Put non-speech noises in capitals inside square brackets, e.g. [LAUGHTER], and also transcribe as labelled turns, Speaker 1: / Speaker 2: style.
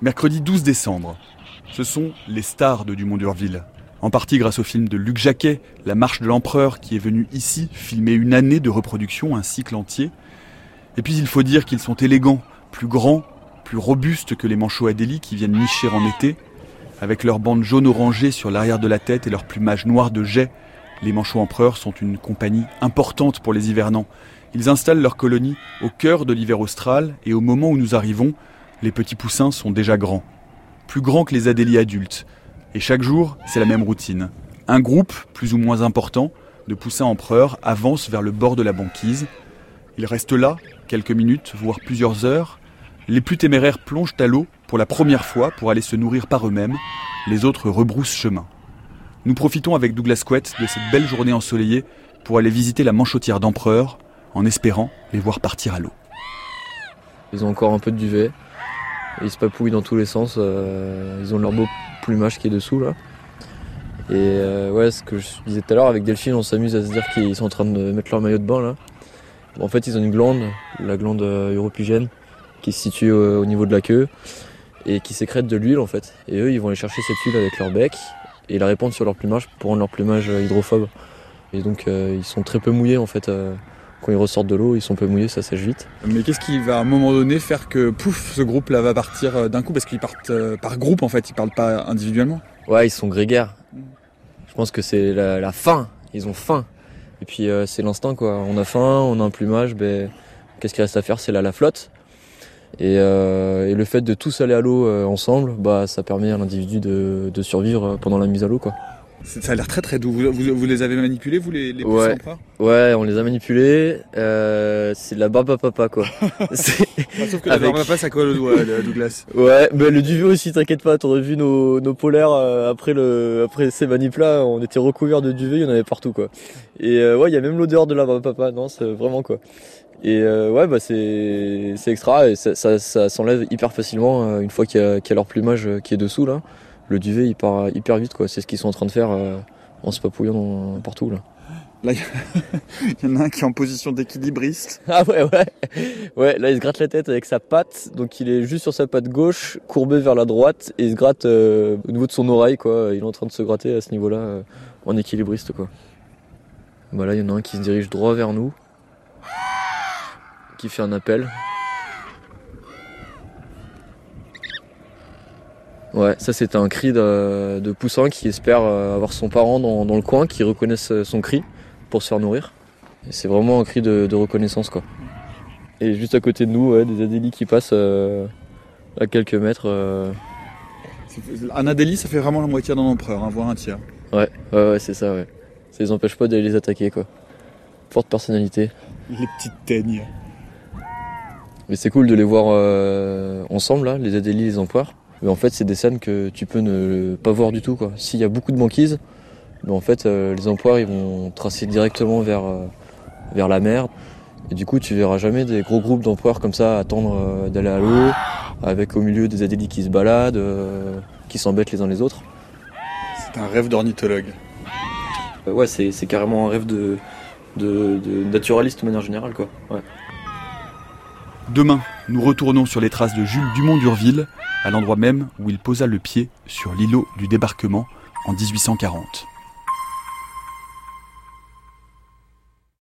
Speaker 1: Mercredi 12 décembre. Ce sont les stars de Dumont d'Urville. En partie grâce au film de Luc Jacquet, La Marche de l'Empereur, qui est venu ici filmer une année de reproduction, un cycle entier. Et puis il faut dire qu'ils sont élégants, plus grands, plus robustes que les manchots Adélie qui viennent nicher en été. Avec leurs bandes jaune orangées sur l'arrière de la tête et leur plumage noir de jet, les manchots empereurs sont une compagnie importante pour les hivernants. Ils installent leur colonie au cœur de l'hiver austral et au moment où nous arrivons, les petits poussins sont déjà grands. Plus grands que les adélies adultes. Et chaque jour, c'est la même routine. Un groupe, plus ou moins important, de poussins empereurs avance vers le bord de la banquise. Ils restent là, quelques minutes, voire plusieurs heures. Les plus téméraires plongent à l'eau pour la première fois pour aller se nourrir par eux-mêmes. Les autres rebroussent chemin. Nous profitons avec Douglas Quett de cette belle journée ensoleillée pour aller visiter la manchotière d'empereur, en espérant les voir partir à l'eau.
Speaker 2: Ils ont encore un peu de duvet. Ils se papouillent dans tous les sens. euh, ils ont leur beau plumage qui est dessous là. Et euh, ouais, ce que je disais tout à l'heure, avec Delphine, on s'amuse à se dire qu'ils sont en train de mettre leur maillot de bain là. En fait, ils ont une glande, la glande euh, europygène, qui se situe au niveau de la queue et qui sécrète de l'huile en fait. Et eux, ils vont aller chercher cette huile avec leur bec et la répandre sur leur plumage pour rendre leur plumage hydrophobe. Et donc, ils sont très peu mouillés en fait. Quand ils ressortent de l'eau, ils sont peu mouillés, ça sèche vite.
Speaker 1: Mais qu'est-ce qui va à un moment donné faire que pouf, ce groupe-là va partir euh, d'un coup? Parce qu'ils partent euh, par groupe en fait, ils partent pas individuellement.
Speaker 2: Ouais, ils sont grégaires. Je pense que c'est la, la faim. Ils ont faim. Et puis euh, c'est l'instinct quoi. On a faim, on a un plumage, ben qu'est-ce qu'il reste à faire? C'est là la flotte. Et, euh, et le fait de tous aller à l'eau ensemble, bah ça permet à l'individu de, de survivre pendant la mise à l'eau quoi.
Speaker 1: Ça a l'air très très doux. Vous, vous- vous les avez manipulés, vous les, les
Speaker 2: Ouais. Ouais, on les a manipulés. Euh, c'est de la barbe à papa quoi. [LAUGHS] C'est-
Speaker 1: Ah, Sauf que
Speaker 2: Avec-
Speaker 1: la pas ça colle au doigt, Douglas.
Speaker 2: Ouais, ben le duvet aussi, t'inquiète pas, t'aurais vu nos, nos polaires euh, après le après ces manips là, on était recouverts de duvet, il y en avait partout quoi. Et euh, ouais, il y a même l'odeur de la barbe à papa, non, c'est vraiment quoi. Et euh, ouais, bah c'est extra et ça, ça, ça s'enlève hyper facilement une fois qu'il y, a qu'il y a leur plumage qui est dessous là. Le duvet il part hyper vite quoi, c'est ce qu'ils sont en train de faire euh, en se papouillant partout là.
Speaker 1: Là, il y en a un qui est en position d'équilibriste. [LAUGHS]
Speaker 2: Ah ouais ouais. Ouais là il se gratte la tête avec sa patte. Donc il est juste sur sa patte gauche courbé vers la droite et il se gratte euh, au niveau de son oreille quoi. Il est en train de se gratter à ce niveau là en équilibriste quoi. Bah là il y en a un qui se dirige droit vers nous qui fait un appel ouais ça c'était un cri de, de poussin qui espère euh, avoir son parent dans, dans le coin qui reconnaisse euh, son cri pour se faire nourrir et c'est vraiment un cri de, de reconnaissance quoi et juste à côté de nous, ouais, des adélis qui passent euh, à quelques mètres. euh.
Speaker 1: Un adélie, ça fait vraiment la moitié d'un empereur, hein, voire un tiers.
Speaker 2: Ouais, ouais, ouais, c'est ça, ouais. Ça les empêche pas d'aller les attaquer, quoi. Forte personnalité.
Speaker 1: Les petites teignes.
Speaker 2: Mais c'est cool de les voir euh, ensemble, là, les adélis, les empereurs. Mais en fait, c'est des scènes que tu peux ne pas voir du tout, quoi. S'il y a beaucoup de banquises, mais en fait, euh, les empereurs, ils vont tracer directement vers, euh, vers la mer. Et du coup, tu verras jamais des gros groupes d'empereurs comme ça attendre euh, d'aller à l'eau, avec au milieu des adélis qui se baladent, euh, qui s'embêtent les uns les autres.
Speaker 1: C'est un rêve d'ornithologue.
Speaker 2: Euh, ouais, c'est c'est carrément un rêve de, de, de naturaliste de manière générale, quoi. Ouais.
Speaker 1: Demain, nous retournons sur les traces de Jules Dumont d'Urville, à l'endroit même où il posa le pied sur l'îlot du débarquement en 1840.